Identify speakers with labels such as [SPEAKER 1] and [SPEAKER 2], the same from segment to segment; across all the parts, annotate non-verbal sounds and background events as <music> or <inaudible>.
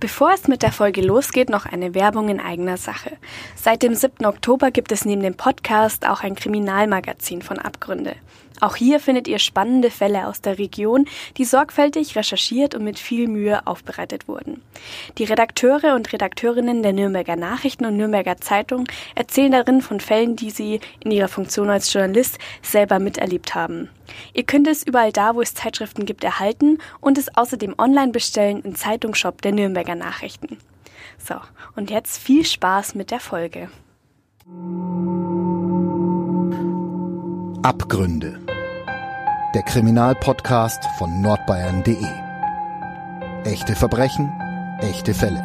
[SPEAKER 1] Bevor es mit der Folge losgeht, noch eine Werbung in eigener Sache. Seit dem 7. Oktober gibt es neben dem Podcast auch ein Kriminalmagazin von Abgründe. Auch hier findet ihr spannende Fälle aus der Region, die sorgfältig recherchiert und mit viel Mühe aufbereitet wurden. Die Redakteure und Redakteurinnen der Nürnberger Nachrichten und Nürnberger Zeitung erzählen darin von Fällen, die sie in ihrer Funktion als Journalist selber miterlebt haben. Ihr könnt es überall da, wo es Zeitschriften gibt, erhalten und es außerdem online bestellen im Zeitungsshop der Nürnberger Nachrichten. So, und jetzt viel Spaß mit der Folge.
[SPEAKER 2] Abgründe. Der Kriminalpodcast von nordbayern.de. Echte Verbrechen, echte Fälle.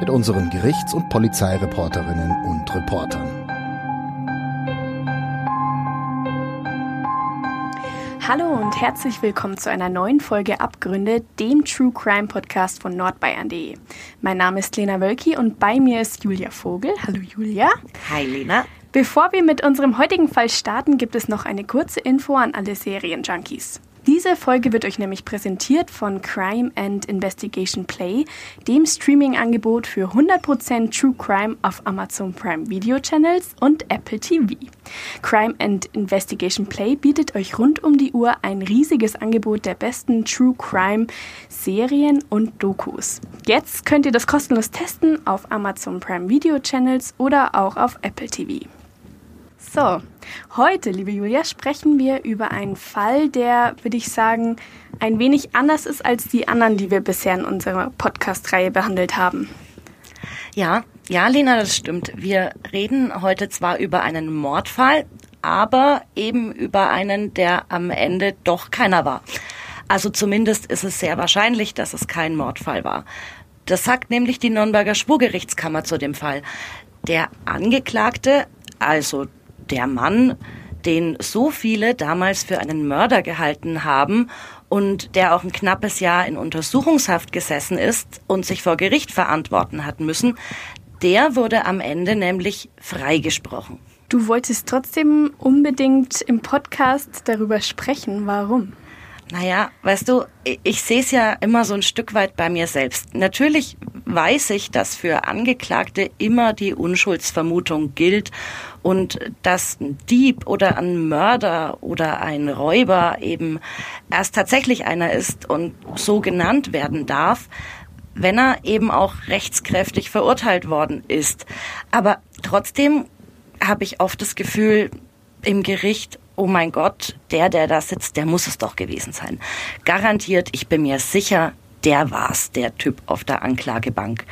[SPEAKER 2] Mit unseren Gerichts- und Polizeireporterinnen und Reportern.
[SPEAKER 1] Hallo und herzlich willkommen zu einer neuen Folge Abgründe, dem True Crime Podcast von nordbayern.de. Mein Name ist Lena Wölki und bei mir ist Julia Vogel. Hallo Julia.
[SPEAKER 3] Hi Lena.
[SPEAKER 1] Bevor wir mit unserem heutigen Fall starten, gibt es noch eine kurze Info an alle Serienjunkies. Diese Folge wird euch nämlich präsentiert von Crime and Investigation Play, dem Streaming-Angebot für 100% True Crime auf Amazon Prime Video Channels und Apple TV. Crime and Investigation Play bietet euch rund um die Uhr ein riesiges Angebot der besten True Crime Serien und Dokus. Jetzt könnt ihr das kostenlos testen auf Amazon Prime Video Channels oder auch auf Apple TV. So, heute, liebe Julia, sprechen wir über einen Fall, der, würde ich sagen, ein wenig anders ist als die anderen, die wir bisher in unserer Podcast-Reihe behandelt haben.
[SPEAKER 3] Ja, ja, Lena, das stimmt. Wir reden heute zwar über einen Mordfall, aber eben über einen, der am Ende doch keiner war. Also zumindest ist es sehr wahrscheinlich, dass es kein Mordfall war. Das sagt nämlich die Nürnberger Schwurgerichtskammer zu dem Fall. Der Angeklagte, also der Mann, den so viele damals für einen Mörder gehalten haben und der auch ein knappes Jahr in Untersuchungshaft gesessen ist und sich vor Gericht verantworten hat müssen, der wurde am Ende nämlich freigesprochen.
[SPEAKER 1] Du wolltest trotzdem unbedingt im Podcast darüber sprechen. Warum?
[SPEAKER 3] Naja, weißt du, ich, ich sehe es ja immer so ein Stück weit bei mir selbst. Natürlich weiß ich, dass für Angeklagte immer die Unschuldsvermutung gilt und dass ein Dieb oder ein Mörder oder ein Räuber eben erst tatsächlich einer ist und so genannt werden darf, wenn er eben auch rechtskräftig verurteilt worden ist. Aber trotzdem habe ich oft das Gefühl, im Gericht, oh mein Gott, der, der da sitzt, der muss es doch gewesen sein. Garantiert, ich bin mir sicher, der war's, der Typ auf der Anklagebank.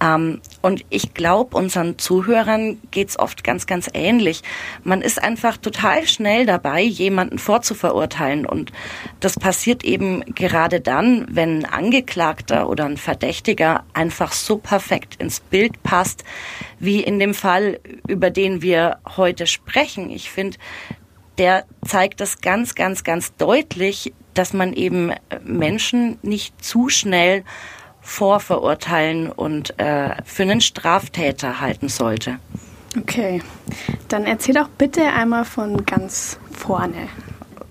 [SPEAKER 3] Ähm, und ich glaube, unseren Zuhörern geht's oft ganz, ganz ähnlich. Man ist einfach total schnell dabei, jemanden vorzuverurteilen. Und das passiert eben gerade dann, wenn ein Angeklagter oder ein Verdächtiger einfach so perfekt ins Bild passt, wie in dem Fall, über den wir heute sprechen. Ich finde, der zeigt das ganz, ganz, ganz deutlich, dass man eben Menschen nicht zu schnell vorverurteilen und äh, für einen Straftäter halten sollte.
[SPEAKER 1] Okay, dann erzähl doch bitte einmal von ganz vorne.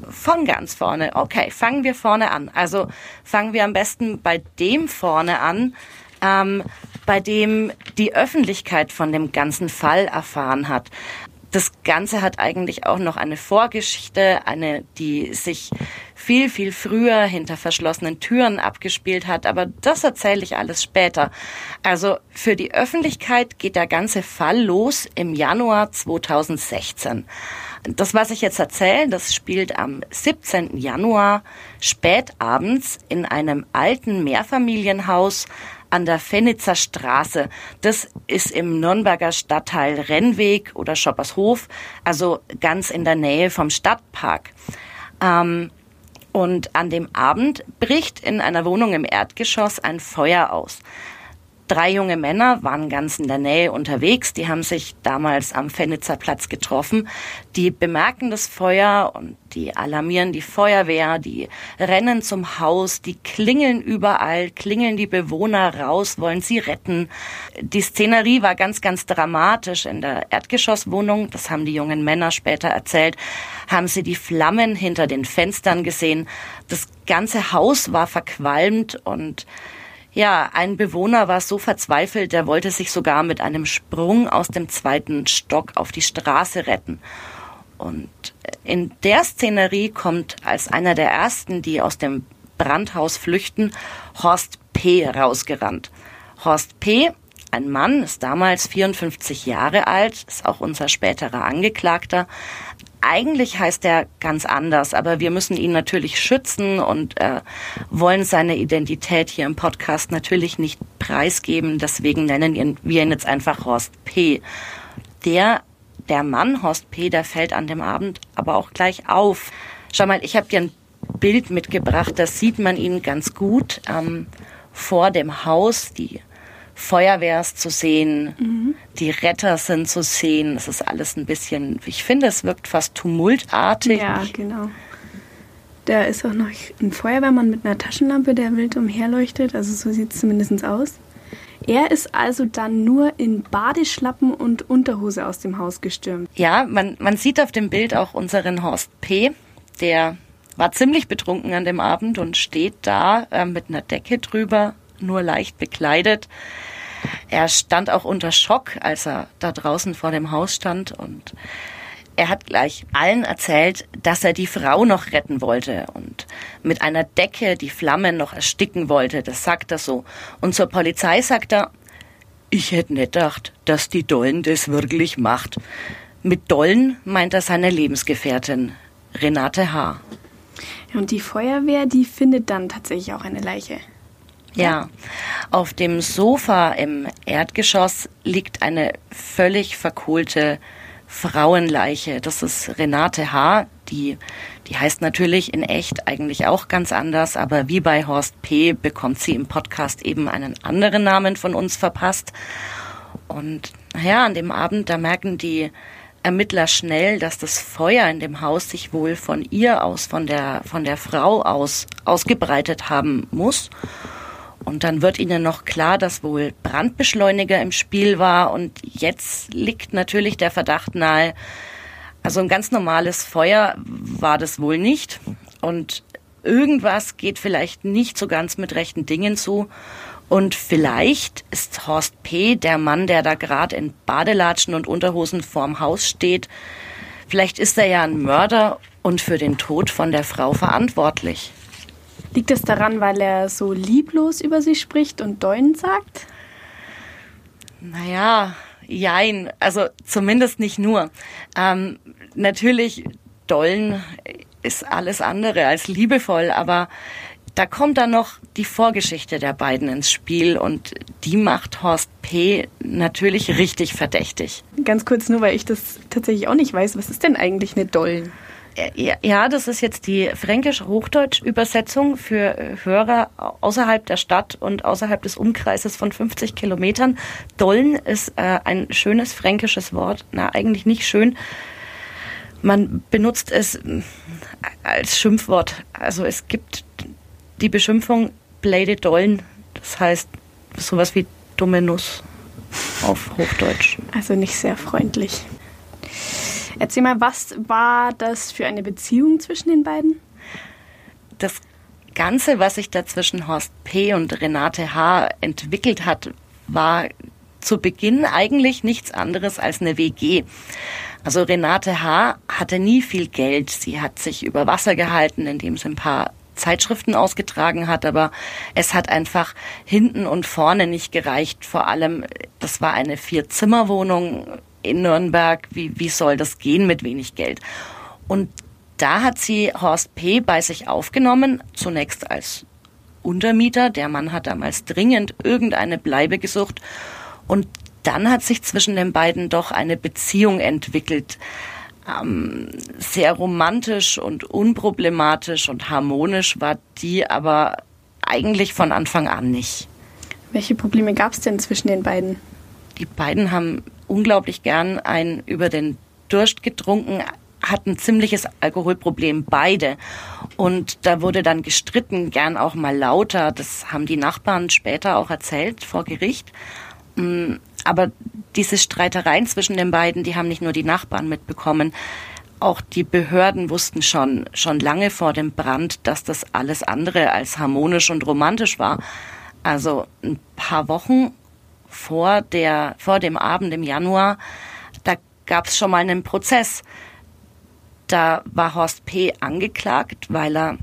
[SPEAKER 3] Von ganz vorne. Okay, fangen wir vorne an. Also fangen wir am besten bei dem vorne an, ähm, bei dem die Öffentlichkeit von dem ganzen Fall erfahren hat. Das Ganze hat eigentlich auch noch eine Vorgeschichte, eine, die sich viel, viel früher hinter verschlossenen Türen abgespielt hat, aber das erzähle ich alles später. Also für die Öffentlichkeit geht der ganze Fall los im Januar 2016. Das, was ich jetzt erzähle, das spielt am 17. Januar spätabends in einem alten Mehrfamilienhaus an der Fenitzer Straße. Das ist im Nürnberger Stadtteil Rennweg oder Schoppershof, also ganz in der Nähe vom Stadtpark. Ähm, und an dem Abend bricht in einer Wohnung im Erdgeschoss ein Feuer aus. Drei junge Männer waren ganz in der Nähe unterwegs. Die haben sich damals am Fenitzer Platz getroffen. Die bemerken das Feuer und die alarmieren die Feuerwehr. Die rennen zum Haus. Die klingeln überall, klingeln die Bewohner raus, wollen sie retten. Die Szenerie war ganz, ganz dramatisch. In der Erdgeschosswohnung, das haben die jungen Männer später erzählt, haben sie die Flammen hinter den Fenstern gesehen. Das ganze Haus war verqualmt und Ja, ein Bewohner war so verzweifelt, der wollte sich sogar mit einem Sprung aus dem zweiten Stock auf die Straße retten. Und in der Szenerie kommt als einer der ersten, die aus dem Brandhaus flüchten, Horst P. rausgerannt. Horst P., ein Mann, ist damals 54 Jahre alt, ist auch unser späterer Angeklagter, eigentlich heißt er ganz anders, aber wir müssen ihn natürlich schützen und äh, wollen seine Identität hier im Podcast natürlich nicht preisgeben. Deswegen nennen wir ihn jetzt einfach Horst P. Der, der Mann Horst P., der fällt an dem Abend aber auch gleich auf. Schau mal, ich habe dir ein Bild mitgebracht, da sieht man ihn ganz gut ähm, vor dem Haus. Die Feuerwehr ist zu sehen, mhm. die Retter sind zu sehen. Es ist alles ein bisschen, ich finde, es wirkt fast tumultartig.
[SPEAKER 1] Ja, genau. Da ist auch noch ein Feuerwehrmann mit einer Taschenlampe, der wild umherleuchtet. Also so sieht es zumindest aus. Er ist also dann nur in Badeschlappen und Unterhose aus dem Haus gestürmt.
[SPEAKER 3] Ja, man, man sieht auf dem Bild auch unseren Horst P., der war ziemlich betrunken an dem Abend und steht da äh, mit einer Decke drüber, nur leicht bekleidet. Er stand auch unter Schock, als er da draußen vor dem Haus stand und er hat gleich allen erzählt, dass er die Frau noch retten wollte und mit einer Decke die Flammen noch ersticken wollte. Das sagt er so. Und zur Polizei sagt er, ich hätte nicht gedacht, dass die Dollen das wirklich macht. Mit Dollen meint er seine Lebensgefährtin, Renate H.
[SPEAKER 1] Und die Feuerwehr, die findet dann tatsächlich auch eine Leiche.
[SPEAKER 3] Ja, auf dem Sofa im Erdgeschoss liegt eine völlig verkohlte Frauenleiche. Das ist Renate H., die, die heißt natürlich in echt eigentlich auch ganz anders, aber wie bei Horst P. bekommt sie im Podcast eben einen anderen Namen von uns verpasst. Und naja, an dem Abend, da merken die Ermittler schnell, dass das Feuer in dem Haus sich wohl von ihr aus, von der, von der Frau aus ausgebreitet haben muss. Und dann wird ihnen noch klar, dass wohl Brandbeschleuniger im Spiel war. Und jetzt liegt natürlich der Verdacht nahe, also ein ganz normales Feuer war das wohl nicht. Und irgendwas geht vielleicht nicht so ganz mit rechten Dingen zu. Und vielleicht ist Horst P., der Mann, der da gerade in Badelatschen und Unterhosen vorm Haus steht, vielleicht ist er ja ein Mörder und für den Tod von der Frau verantwortlich.
[SPEAKER 1] Liegt es daran, weil er so lieblos über sie spricht und Deuen sagt?
[SPEAKER 3] Naja, jein. Also zumindest nicht nur. Ähm, natürlich, Dollen ist alles andere als liebevoll, aber da kommt dann noch die Vorgeschichte der beiden ins Spiel und die macht Horst P. natürlich richtig verdächtig.
[SPEAKER 1] Ganz kurz nur, weil ich das tatsächlich auch nicht weiß. Was ist denn eigentlich eine Dollen?
[SPEAKER 3] Ja, das ist jetzt die fränkisch-hochdeutsch-Übersetzung für äh, Hörer außerhalb der Stadt und außerhalb des Umkreises von 50 Kilometern. Dollen ist äh, ein schönes fränkisches Wort. Na, eigentlich nicht schön. Man benutzt es äh, als Schimpfwort. Also es gibt die Beschimpfung Blade Dollen. Das heißt sowas wie dumme Nuss auf Hochdeutsch.
[SPEAKER 1] Also nicht sehr freundlich. Erzähl mal, was war das für eine Beziehung zwischen den beiden?
[SPEAKER 3] Das Ganze, was sich da zwischen Horst P. und Renate H. entwickelt hat, war zu Beginn eigentlich nichts anderes als eine WG. Also Renate H. hatte nie viel Geld. Sie hat sich über Wasser gehalten, indem sie ein paar Zeitschriften ausgetragen hat, aber es hat einfach hinten und vorne nicht gereicht. Vor allem, das war eine Vier-Zimmer-Wohnung in Nürnberg, wie, wie soll das gehen mit wenig Geld? Und da hat sie Horst P. bei sich aufgenommen, zunächst als Untermieter. Der Mann hat damals dringend irgendeine Bleibe gesucht. Und dann hat sich zwischen den beiden doch eine Beziehung entwickelt. Ähm, sehr romantisch und unproblematisch und harmonisch war die aber eigentlich von Anfang an nicht.
[SPEAKER 1] Welche Probleme gab es denn zwischen den beiden?
[SPEAKER 3] Die beiden haben unglaublich gern ein über den Durst getrunken, hatten ziemliches Alkoholproblem beide. Und da wurde dann gestritten, gern auch mal lauter. Das haben die Nachbarn später auch erzählt vor Gericht. Mm, aber diese Streitereien zwischen den beiden, die haben nicht nur die Nachbarn mitbekommen. Auch die Behörden wussten schon, schon lange vor dem Brand, dass das alles andere als harmonisch und romantisch war. Also ein paar Wochen vor, der, vor dem Abend im Januar, da gab es schon mal einen Prozess. Da war Horst P. angeklagt, weil er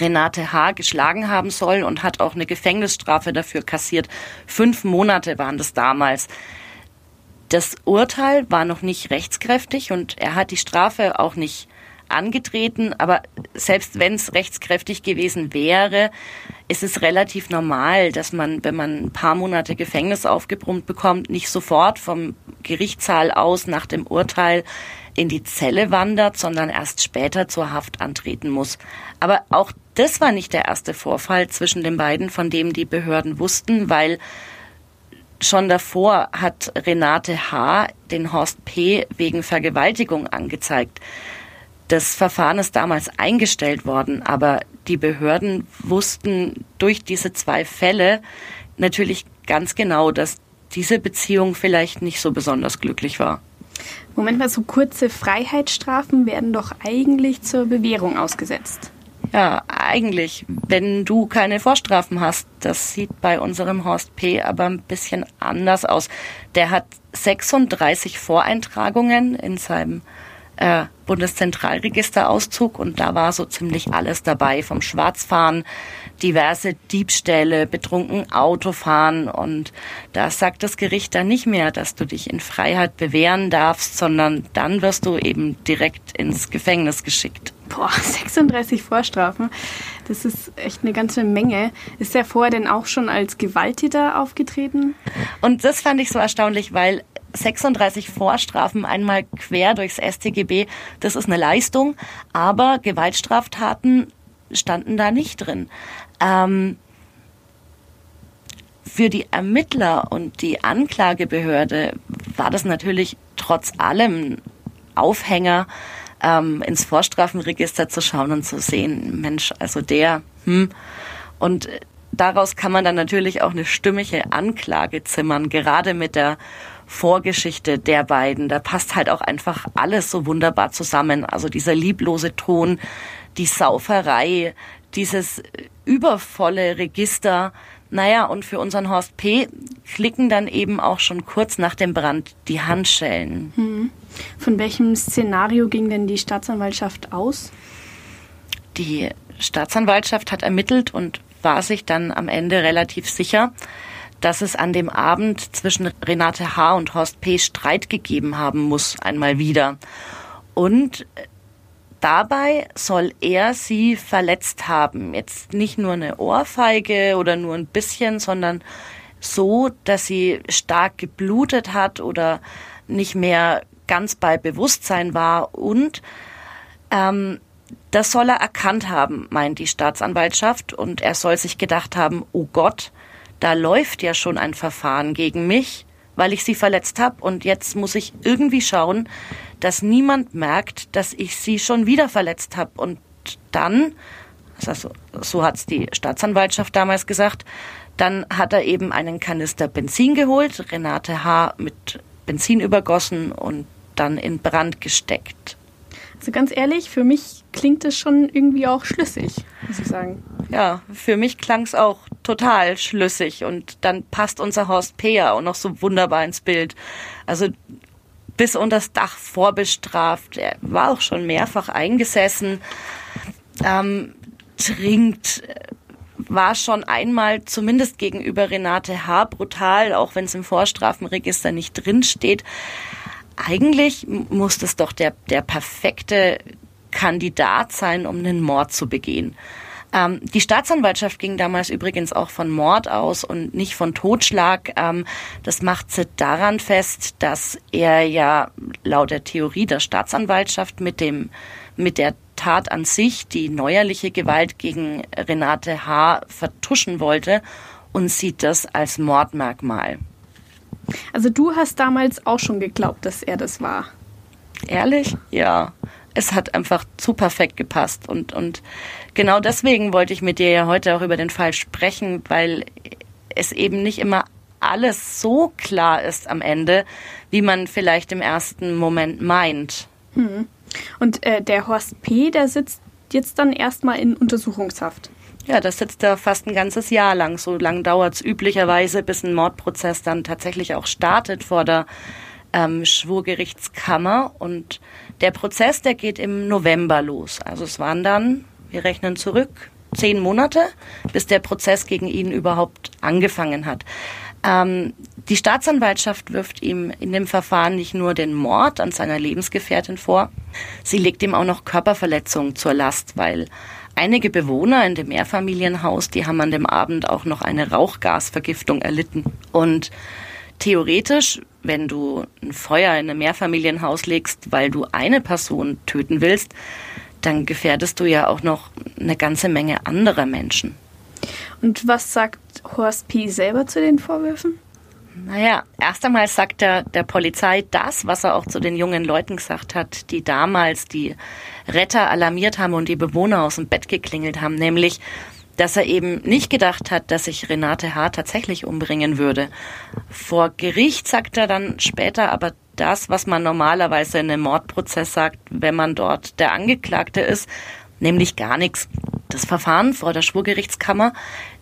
[SPEAKER 3] Renate H. geschlagen haben soll und hat auch eine Gefängnisstrafe dafür kassiert. Fünf Monate waren das damals. Das Urteil war noch nicht rechtskräftig und er hat die Strafe auch nicht angetreten, aber selbst wenn es rechtskräftig gewesen wäre, ist es relativ normal, dass man, wenn man ein paar Monate Gefängnis aufgebrummt bekommt, nicht sofort vom Gerichtssaal aus nach dem Urteil in die Zelle wandert, sondern erst später zur Haft antreten muss. Aber auch das war nicht der erste Vorfall zwischen den beiden, von dem die Behörden wussten, weil schon davor hat Renate H. den Horst P. wegen Vergewaltigung angezeigt. Das Verfahren ist damals eingestellt worden, aber die Behörden wussten durch diese zwei Fälle natürlich ganz genau, dass diese Beziehung vielleicht nicht so besonders glücklich war.
[SPEAKER 1] Moment mal, so kurze Freiheitsstrafen werden doch eigentlich zur Bewährung ausgesetzt.
[SPEAKER 3] Ja, eigentlich, wenn du keine Vorstrafen hast. Das sieht bei unserem Horst P. aber ein bisschen anders aus. Der hat 36 Voreintragungen in seinem äh, Bundeszentralregisterauszug und da war so ziemlich alles dabei, vom Schwarzfahren, diverse Diebstähle, betrunken Autofahren und da sagt das Gericht dann nicht mehr, dass du dich in Freiheit bewähren darfst, sondern dann wirst du eben direkt ins Gefängnis geschickt.
[SPEAKER 1] Boah, <laughs> 36 Vorstrafen. Das ist echt eine ganze Menge. Ist er vorher denn auch schon als Gewalttäter aufgetreten?
[SPEAKER 3] Und das fand ich so erstaunlich, weil 36 Vorstrafen einmal quer durchs StGB, das ist eine Leistung, aber Gewaltstraftaten standen da nicht drin. Ähm, für die Ermittler und die Anklagebehörde war das natürlich trotz allem Aufhänger, ähm, ins Vorstrafenregister zu schauen und zu sehen, Mensch, also der, hm. Und daraus kann man dann natürlich auch eine stimmige Anklage zimmern, gerade mit der Vorgeschichte der beiden. Da passt halt auch einfach alles so wunderbar zusammen. Also dieser lieblose Ton, die Sauferei, dieses übervolle Register. Naja, und für unseren Horst P. klicken dann eben auch schon kurz nach dem Brand die Handschellen. Hm.
[SPEAKER 1] Von welchem Szenario ging denn die Staatsanwaltschaft aus?
[SPEAKER 3] Die Staatsanwaltschaft hat ermittelt und war sich dann am Ende relativ sicher, dass es an dem Abend zwischen Renate H. und Horst P. Streit gegeben haben muss, einmal wieder. Und dabei soll er sie verletzt haben. Jetzt nicht nur eine Ohrfeige oder nur ein bisschen, sondern so, dass sie stark geblutet hat oder nicht mehr ganz bei Bewusstsein war und ähm, das soll er erkannt haben, meint die Staatsanwaltschaft, und er soll sich gedacht haben, oh Gott, da läuft ja schon ein Verfahren gegen mich, weil ich sie verletzt habe und jetzt muss ich irgendwie schauen, dass niemand merkt, dass ich sie schon wieder verletzt habe. Und dann, also so hat's die Staatsanwaltschaft damals gesagt, dann hat er eben einen Kanister Benzin geholt, Renate H. mit Benzin übergossen und dann in Brand gesteckt.
[SPEAKER 1] Also ganz ehrlich, für mich klingt es schon irgendwie auch schlüssig, muss ich sagen.
[SPEAKER 3] Ja, für mich klang es auch total schlüssig und dann passt unser Horst Peer auch noch so wunderbar ins Bild. Also bis unters Dach vorbestraft. Er war auch schon mehrfach eingesessen, ähm, trinkt, war schon einmal zumindest gegenüber Renate H. brutal, auch wenn es im Vorstrafenregister nicht drinsteht eigentlich muss das doch der, der perfekte Kandidat sein, um einen Mord zu begehen. Ähm, die Staatsanwaltschaft ging damals übrigens auch von Mord aus und nicht von Totschlag. Ähm, das macht sie daran fest, dass er ja laut der Theorie der Staatsanwaltschaft mit dem, mit der Tat an sich die neuerliche Gewalt gegen Renate H. vertuschen wollte und sieht das als Mordmerkmal.
[SPEAKER 1] Also du hast damals auch schon geglaubt, dass er das war.
[SPEAKER 3] Ehrlich? Ja. Es hat einfach zu perfekt gepasst. Und, und genau deswegen wollte ich mit dir ja heute auch über den Fall sprechen, weil es eben nicht immer alles so klar ist am Ende, wie man vielleicht im ersten Moment meint.
[SPEAKER 1] Hm. Und äh, der Horst P., der sitzt jetzt dann erstmal in Untersuchungshaft.
[SPEAKER 3] Ja, das sitzt er fast ein ganzes Jahr lang. So lang dauert es üblicherweise, bis ein Mordprozess dann tatsächlich auch startet vor der ähm, Schwurgerichtskammer. Und der Prozess, der geht im November los. Also es waren dann, wir rechnen zurück, zehn Monate, bis der Prozess gegen ihn überhaupt angefangen hat. Ähm, die Staatsanwaltschaft wirft ihm in dem Verfahren nicht nur den Mord an seiner Lebensgefährtin vor, sie legt ihm auch noch Körperverletzungen zur Last, weil einige Bewohner in dem Mehrfamilienhaus, die haben an dem Abend auch noch eine Rauchgasvergiftung erlitten. Und theoretisch, wenn du ein Feuer in einem Mehrfamilienhaus legst, weil du eine Person töten willst, dann gefährdest du ja auch noch eine ganze Menge anderer Menschen.
[SPEAKER 1] Und was sagt Horst P. selber zu den Vorwürfen?
[SPEAKER 3] Naja, erst einmal sagt er der Polizei das, was er auch zu den jungen Leuten gesagt hat, die damals die Retter alarmiert haben und die Bewohner aus dem Bett geklingelt haben, nämlich, dass er eben nicht gedacht hat, dass sich Renate H. tatsächlich umbringen würde. Vor Gericht sagt er dann später aber das, was man normalerweise in einem Mordprozess sagt, wenn man dort der Angeklagte ist, nämlich gar nichts. Das Verfahren vor der Schwurgerichtskammer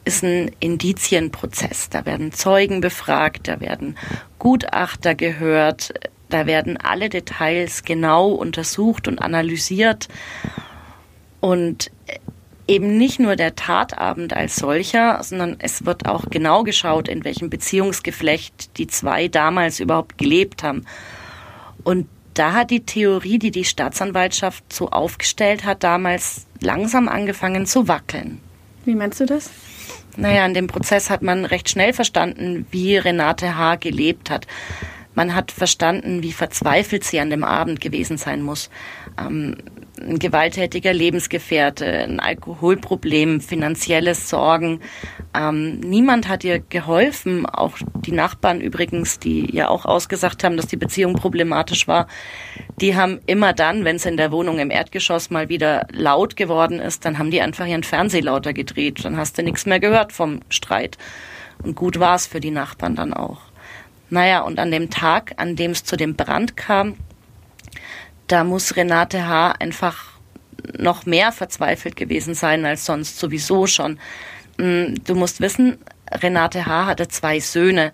[SPEAKER 3] ist ein Indizienprozess. Da werden Zeugen befragt, da werden Gutachter gehört, da werden alle Details genau untersucht und analysiert. Und eben nicht nur der Tatabend als solcher, sondern es wird auch genau geschaut, in welchem Beziehungsgeflecht die zwei damals überhaupt gelebt haben. Und da hat die Theorie, die die Staatsanwaltschaft so aufgestellt hat, damals langsam angefangen zu wackeln.
[SPEAKER 1] Wie meinst du das?
[SPEAKER 3] Naja, in dem Prozess hat man recht schnell verstanden, wie Renate H. gelebt hat. Man hat verstanden, wie verzweifelt sie an dem Abend gewesen sein muss. Ähm, ein gewalttätiger Lebensgefährte, ein Alkoholproblem, finanzielles Sorgen. Ähm, niemand hat ihr geholfen, auch die Nachbarn übrigens, die ja auch ausgesagt haben, dass die Beziehung problematisch war. Die haben immer dann, wenn es in der Wohnung im Erdgeschoss mal wieder laut geworden ist, dann haben die einfach ihren Fernseher lauter gedreht. Dann hast du nichts mehr gehört vom Streit. Und gut war es für die Nachbarn dann auch. Naja, und an dem Tag, an dem es zu dem Brand kam, da muss Renate H. einfach noch mehr verzweifelt gewesen sein als sonst sowieso schon. Mm, du musst wissen, Renate H. hatte zwei Söhne.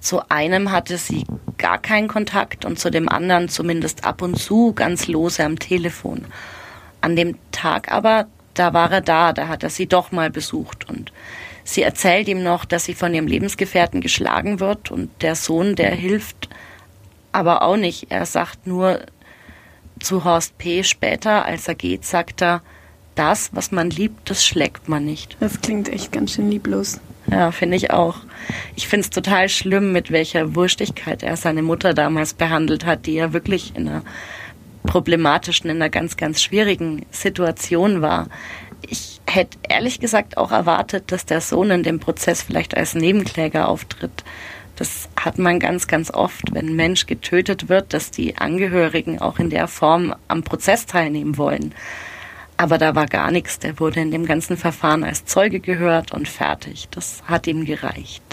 [SPEAKER 3] Zu einem hatte sie gar keinen Kontakt und zu dem anderen zumindest ab und zu ganz lose am Telefon. An dem Tag aber, da war er da, da hat er sie doch mal besucht und sie erzählt ihm noch, dass sie von ihrem Lebensgefährten geschlagen wird und der Sohn, der hilft aber auch nicht. Er sagt nur, zu Horst P. später, als er geht, sagt er, das, was man liebt, das schlägt man nicht.
[SPEAKER 1] Das klingt echt ganz schön lieblos.
[SPEAKER 3] Ja, finde ich auch. Ich finde es total schlimm, mit welcher Wurstigkeit er seine Mutter damals behandelt hat, die ja wirklich in einer problematischen, in einer ganz, ganz schwierigen Situation war. Ich hätte ehrlich gesagt auch erwartet, dass der Sohn in dem Prozess vielleicht als Nebenkläger auftritt das hat man ganz, ganz oft, wenn ein Mensch getötet wird, dass die Angehörigen auch in der Form am Prozess teilnehmen wollen. Aber da war gar nichts. Der wurde in dem ganzen Verfahren als Zeuge gehört und fertig. Das hat ihm gereicht.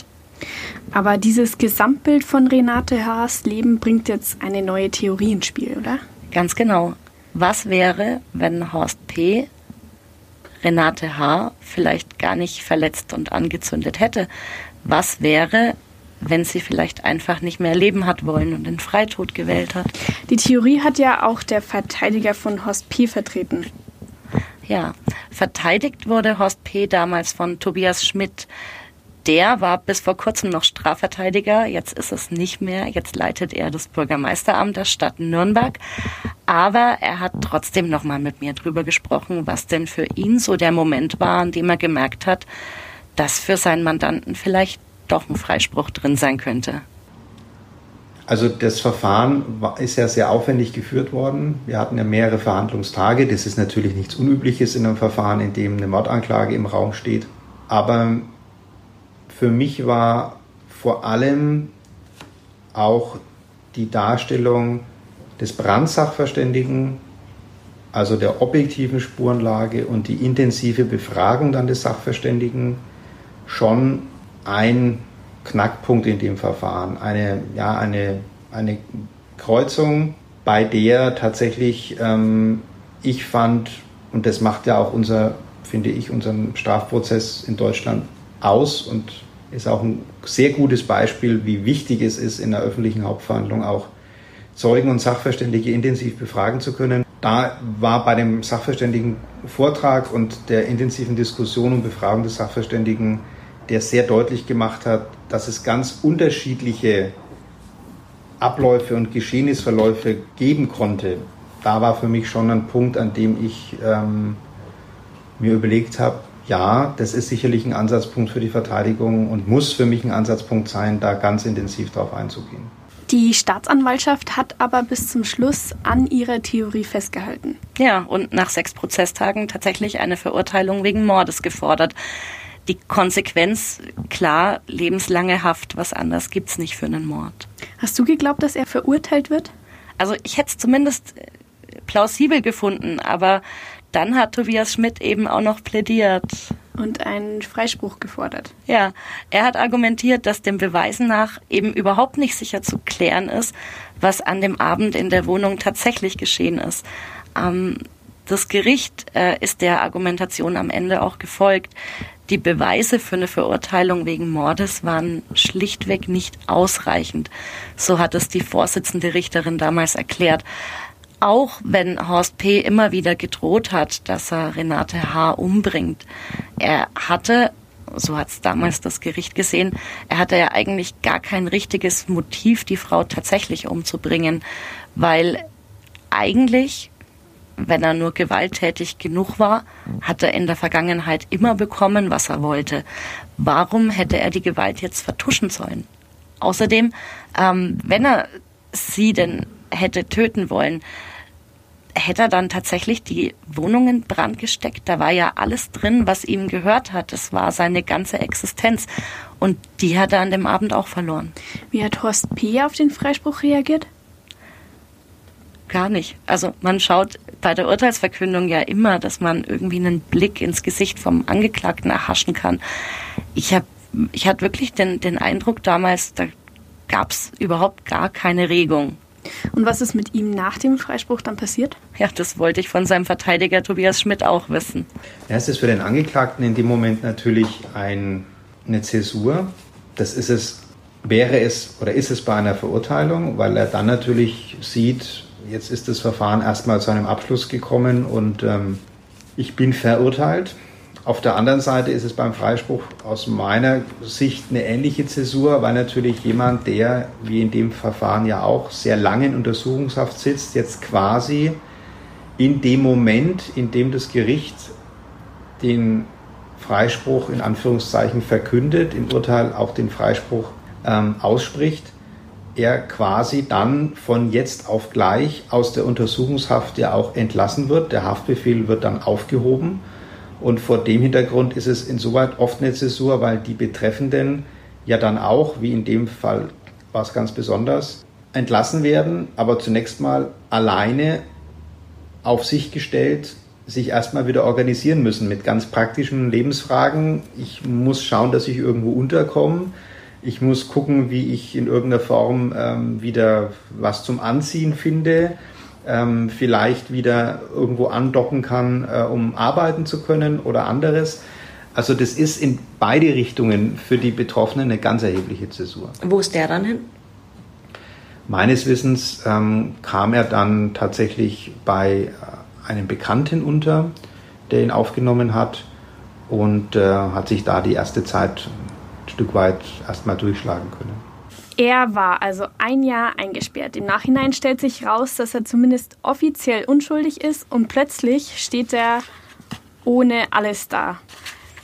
[SPEAKER 1] Aber dieses Gesamtbild von Renate Haas Leben bringt jetzt eine neue Theorie ins Spiel, oder?
[SPEAKER 3] Ganz genau. Was wäre, wenn Horst P. Renate H. vielleicht gar nicht verletzt und angezündet hätte? Was wäre, wenn sie vielleicht einfach nicht mehr leben hat wollen und den Freitod gewählt hat.
[SPEAKER 1] Die Theorie hat ja auch der Verteidiger von Horst P. vertreten.
[SPEAKER 3] Ja, verteidigt wurde Horst P. damals von Tobias Schmidt. Der war bis vor kurzem noch Strafverteidiger, jetzt ist es nicht mehr. Jetzt leitet er das Bürgermeisteramt der Stadt Nürnberg. Aber er hat trotzdem noch mal mit mir drüber gesprochen, was denn für ihn so der Moment war, an dem er gemerkt hat, dass für seinen Mandanten vielleicht doch ein Freispruch drin sein könnte.
[SPEAKER 4] Also das Verfahren ist ja sehr aufwendig geführt worden. Wir hatten ja mehrere Verhandlungstage. Das ist natürlich nichts Unübliches in einem Verfahren, in dem eine Mordanklage im Raum steht. Aber für mich war vor allem auch die Darstellung des Brandsachverständigen, also der objektiven Spurenlage und die intensive Befragung dann des Sachverständigen schon ein Knackpunkt in dem Verfahren, eine, ja, eine, eine Kreuzung, bei der tatsächlich ähm, ich fand, und das macht ja auch unser finde ich, unseren Strafprozess in Deutschland aus und ist auch ein sehr gutes Beispiel, wie wichtig es ist, in der öffentlichen Hauptverhandlung auch Zeugen und Sachverständige intensiv befragen zu können. Da war bei dem Sachverständigenvortrag und der intensiven Diskussion und Befragung des Sachverständigen, der sehr deutlich gemacht hat, dass es ganz unterschiedliche Abläufe und Geschehnisverläufe geben konnte. Da war für mich schon ein Punkt, an dem ich ähm, mir überlegt habe, ja, das ist sicherlich ein Ansatzpunkt für die Verteidigung und muss für mich ein Ansatzpunkt sein, da ganz intensiv drauf einzugehen.
[SPEAKER 1] Die Staatsanwaltschaft hat aber bis zum Schluss an ihrer Theorie festgehalten.
[SPEAKER 3] Ja, und nach sechs Prozesstagen tatsächlich eine Verurteilung wegen Mordes gefordert. Die Konsequenz, klar, lebenslange Haft, was anderes gibt's nicht für einen Mord.
[SPEAKER 1] Hast du geglaubt, dass er verurteilt wird?
[SPEAKER 3] Also ich hätte es zumindest plausibel gefunden, aber dann hat Tobias Schmidt eben auch noch plädiert.
[SPEAKER 1] Und einen Freispruch gefordert.
[SPEAKER 3] Ja, er hat argumentiert, dass dem Beweisen nach eben überhaupt nicht sicher zu klären ist, was an dem Abend in der Wohnung tatsächlich geschehen ist. Ähm, das Gericht äh, ist der Argumentation am Ende auch gefolgt. Die Beweise für eine Verurteilung wegen Mordes waren schlichtweg nicht ausreichend. So hat es die Vorsitzende Richterin damals erklärt auch wenn Horst P. immer wieder gedroht hat, dass er Renate H. umbringt. Er hatte, so hat es damals das Gericht gesehen, er hatte ja eigentlich gar kein richtiges Motiv, die Frau tatsächlich umzubringen, weil eigentlich, wenn er nur gewalttätig genug war, hat er in der Vergangenheit immer bekommen, was er wollte. Warum hätte er die Gewalt jetzt vertuschen sollen? Außerdem, ähm, wenn er sie denn hätte töten wollen, hätte er dann tatsächlich die Wohnung in Brand gesteckt. Da war ja alles drin, was ihm gehört hat. Das war seine ganze Existenz. Und die hat er an dem Abend auch verloren.
[SPEAKER 1] Wie hat Horst P. auf den Freispruch reagiert?
[SPEAKER 3] Gar nicht. Also man schaut bei der Urteilsverkündung ja immer, dass man irgendwie einen Blick ins Gesicht vom Angeklagten erhaschen kann. Ich habe ich hatte wirklich den, den Eindruck damals, da gab es überhaupt gar keine Regung.
[SPEAKER 1] Und was ist mit ihm nach dem Freispruch dann passiert?
[SPEAKER 3] Ja, das wollte ich von seinem Verteidiger Tobias Schmidt auch wissen.
[SPEAKER 4] Ja, es ist für den Angeklagten in dem Moment natürlich ein, eine Zäsur. Das ist es, wäre es oder ist es bei einer Verurteilung, weil er dann natürlich sieht, jetzt ist das Verfahren erstmal zu einem Abschluss gekommen und ähm, ich bin verurteilt. Auf der anderen Seite ist es beim Freispruch aus meiner Sicht eine ähnliche Zäsur, weil natürlich jemand, der wie in dem Verfahren ja auch sehr lange in Untersuchungshaft sitzt, jetzt quasi in dem Moment, in dem das Gericht den Freispruch in Anführungszeichen verkündet, im Urteil auch den Freispruch ähm, ausspricht, er quasi dann von jetzt auf gleich aus der Untersuchungshaft ja auch entlassen wird. Der Haftbefehl wird dann aufgehoben und vor dem Hintergrund ist es insoweit oft eine Zäsur, weil die Betreffenden ja dann auch, wie in dem Fall war es ganz besonders, entlassen werden, aber zunächst mal alleine auf sich gestellt sich erstmal wieder organisieren müssen mit ganz praktischen Lebensfragen. Ich muss schauen, dass ich irgendwo unterkomme. Ich muss gucken, wie ich in irgendeiner Form ähm, wieder was zum Anziehen finde ähm, vielleicht wieder irgendwo andocken kann, äh, um arbeiten zu können oder anderes. Also das ist in beide Richtungen für die Betroffenen eine ganz erhebliche Zäsur.
[SPEAKER 3] Wo ist der dann hin?
[SPEAKER 4] Meines Wissens ähm, kam er dann tatsächlich bei äh, einem Bekannten unter, der ihn aufgenommen hat und äh, hat sich da die erste Zeit Stück weit erstmal durchschlagen können.
[SPEAKER 1] Er war also ein Jahr eingesperrt. Im Nachhinein stellt sich raus, dass er zumindest offiziell unschuldig ist und plötzlich steht er ohne alles da.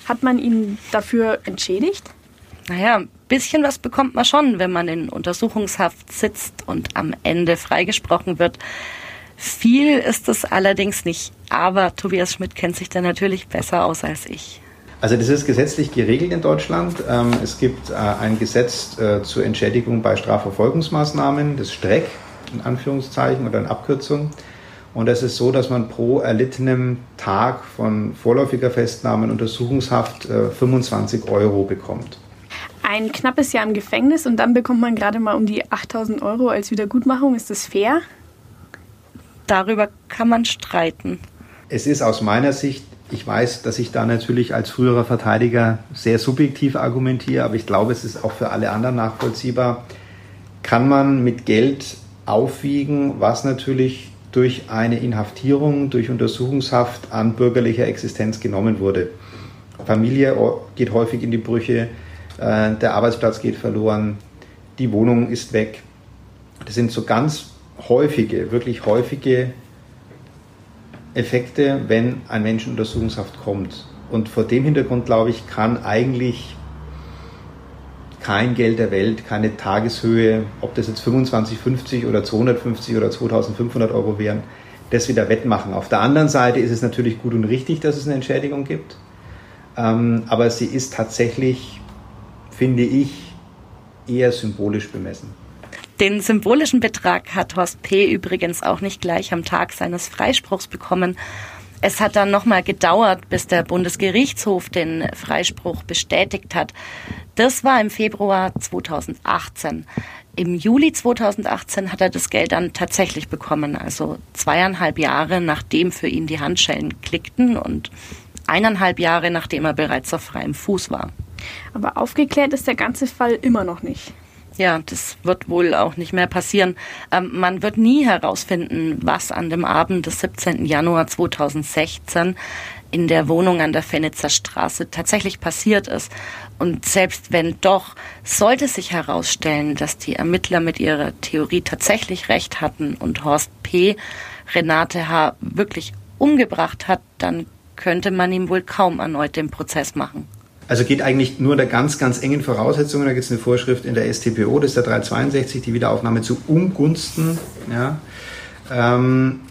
[SPEAKER 1] Hat man ihn dafür entschädigt?
[SPEAKER 3] Naja, ein bisschen was bekommt man schon, wenn man in Untersuchungshaft sitzt und am Ende freigesprochen wird. Viel ist es allerdings nicht, aber Tobias Schmidt kennt sich da natürlich besser aus als ich.
[SPEAKER 4] Also das ist gesetzlich geregelt in Deutschland. Ähm, es gibt äh, ein Gesetz äh, zur Entschädigung bei Strafverfolgungsmaßnahmen, das STREC in Anführungszeichen oder in Abkürzung. Und es ist so, dass man pro erlittenem Tag von vorläufiger Festnahme und Untersuchungshaft 25 äh, Euro bekommt.
[SPEAKER 1] Ein knappes Jahr im Gefängnis und dann bekommt man gerade mal um die 8000 Euro als Wiedergutmachung. Ist das fair?
[SPEAKER 3] Darüber kann man streiten.
[SPEAKER 4] Es ist aus meiner Sicht Ich weiß, dass ich da natürlich als früherer Verteidiger sehr subjektiv argumentiere, aber ich glaube, es ist auch für alle anderen nachvollziehbar. Kann man mit Geld aufwiegen, was natürlich durch eine Inhaftierung, durch Untersuchungshaft an bürgerlicher Existenz genommen wurde? Familie geht häufig in die Brüche, äh, der Arbeitsplatz geht verloren, die Wohnung ist weg. Das sind so ganz häufige, wirklich häufige Effekte, wenn ein Mensch in Untersuchungshaft kommt. Und vor dem Hintergrund, glaube ich, kann eigentlich kein Geld der Welt, keine Tageshöhe, ob das jetzt 25, 50 oder 250 oder 2500 Euro wären, das wieder wettmachen. Auf der anderen Seite ist es natürlich gut und richtig, dass es eine Entschädigung gibt. Ähm, aber sie ist tatsächlich, finde ich, eher symbolisch bemessen.
[SPEAKER 3] Den symbolischen Betrag hat Horst P. übrigens auch nicht gleich am Tag seines Freispruchs bekommen. Es hat dann nochmal gedauert, bis der Bundesgerichtshof den Freispruch bestätigt hat. Das war im Februar 2018. Im Juli 2018 hat er das Geld dann tatsächlich bekommen, also zweieinhalb Jahre nachdem für ihn die Handschellen klickten und eineinhalb Jahre nachdem er bereits auf freiem Fuß war.
[SPEAKER 1] Aber aufgeklärt ist der ganze Fall immer noch nicht.
[SPEAKER 3] Ja, das wird wohl auch nicht mehr passieren. Ähm, man wird nie herausfinden, was an dem Abend des 17. Januar 2016 in der Wohnung an der Fenitzer Straße tatsächlich passiert ist. Und selbst wenn doch, sollte sich herausstellen, dass die Ermittler mit ihrer Theorie tatsächlich recht hatten und Horst P. Renate H. wirklich umgebracht hat, dann könnte man ihm wohl kaum erneut den Prozess machen.
[SPEAKER 4] Also geht eigentlich nur der ganz, ganz engen Voraussetzungen. Da gibt es eine Vorschrift in der StPO, das ist der 362, die Wiederaufnahme zu Ungunsten, ja, ähm,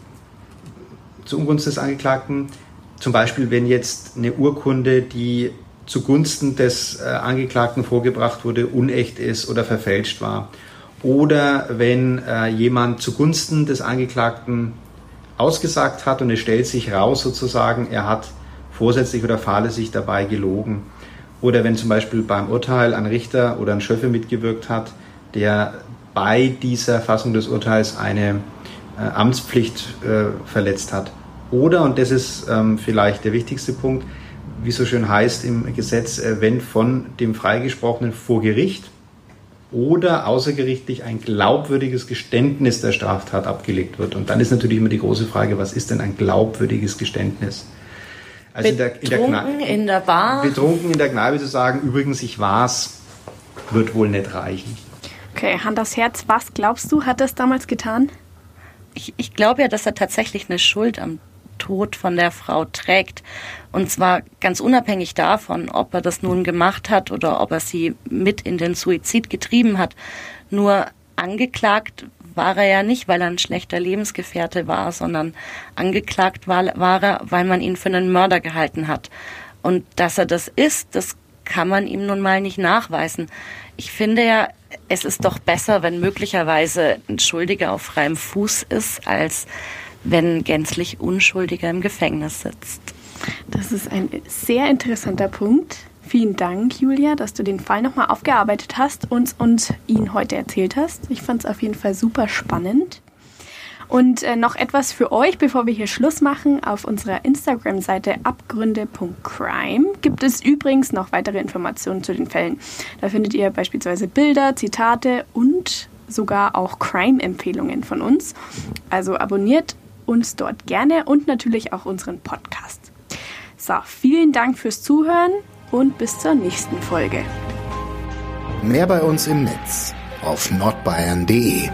[SPEAKER 4] zu Ungunsten des Angeklagten. Zum Beispiel, wenn jetzt eine Urkunde, die zugunsten des äh, Angeklagten vorgebracht wurde, unecht ist oder verfälscht war. Oder wenn äh, jemand zugunsten des Angeklagten ausgesagt hat und es stellt sich raus sozusagen, er hat vorsätzlich oder fahrlässig dabei gelogen. Oder wenn zum Beispiel beim Urteil ein Richter oder ein Schöffe mitgewirkt hat, der bei dieser Fassung des Urteils eine äh, Amtspflicht äh, verletzt hat. Oder, und das ist ähm, vielleicht der wichtigste Punkt, wie so schön heißt im Gesetz, äh, wenn von dem Freigesprochenen vor Gericht oder außergerichtlich ein glaubwürdiges Geständnis der Straftat abgelegt wird. Und dann ist natürlich immer die große Frage, was ist denn ein glaubwürdiges Geständnis?
[SPEAKER 3] Also in der, in der, Kneipe, in der Bar.
[SPEAKER 4] Betrunken in der Kneipe zu sagen, übrigens, ich war's, wird wohl nicht reichen.
[SPEAKER 1] Okay, Hand aufs Herz, was glaubst du, hat das damals getan?
[SPEAKER 3] Ich, ich glaube ja, dass er tatsächlich eine Schuld am Tod von der Frau trägt. Und zwar ganz unabhängig davon, ob er das nun gemacht hat oder ob er sie mit in den Suizid getrieben hat. Nur angeklagt war er ja nicht, weil er ein schlechter Lebensgefährte war, sondern angeklagt war, war er, weil man ihn für einen Mörder gehalten hat. Und dass er das ist, das kann man ihm nun mal nicht nachweisen. Ich finde ja, es ist doch besser, wenn möglicherweise ein Schuldiger auf freiem Fuß ist, als wenn gänzlich Unschuldiger im Gefängnis sitzt.
[SPEAKER 1] Das ist ein sehr interessanter Punkt. Vielen Dank, Julia, dass du den Fall nochmal aufgearbeitet hast und uns ihn heute erzählt hast. Ich fand es auf jeden Fall super spannend. Und äh, noch etwas für euch, bevor wir hier Schluss machen. Auf unserer Instagram-Seite abgründe.crime gibt es übrigens noch weitere Informationen zu den Fällen. Da findet ihr beispielsweise Bilder, Zitate und sogar auch Crime-Empfehlungen von uns. Also abonniert uns dort gerne und natürlich auch unseren Podcast. So, vielen Dank fürs Zuhören und bis zur nächsten Folge.
[SPEAKER 2] Mehr bei uns im Netz auf nordbayern.de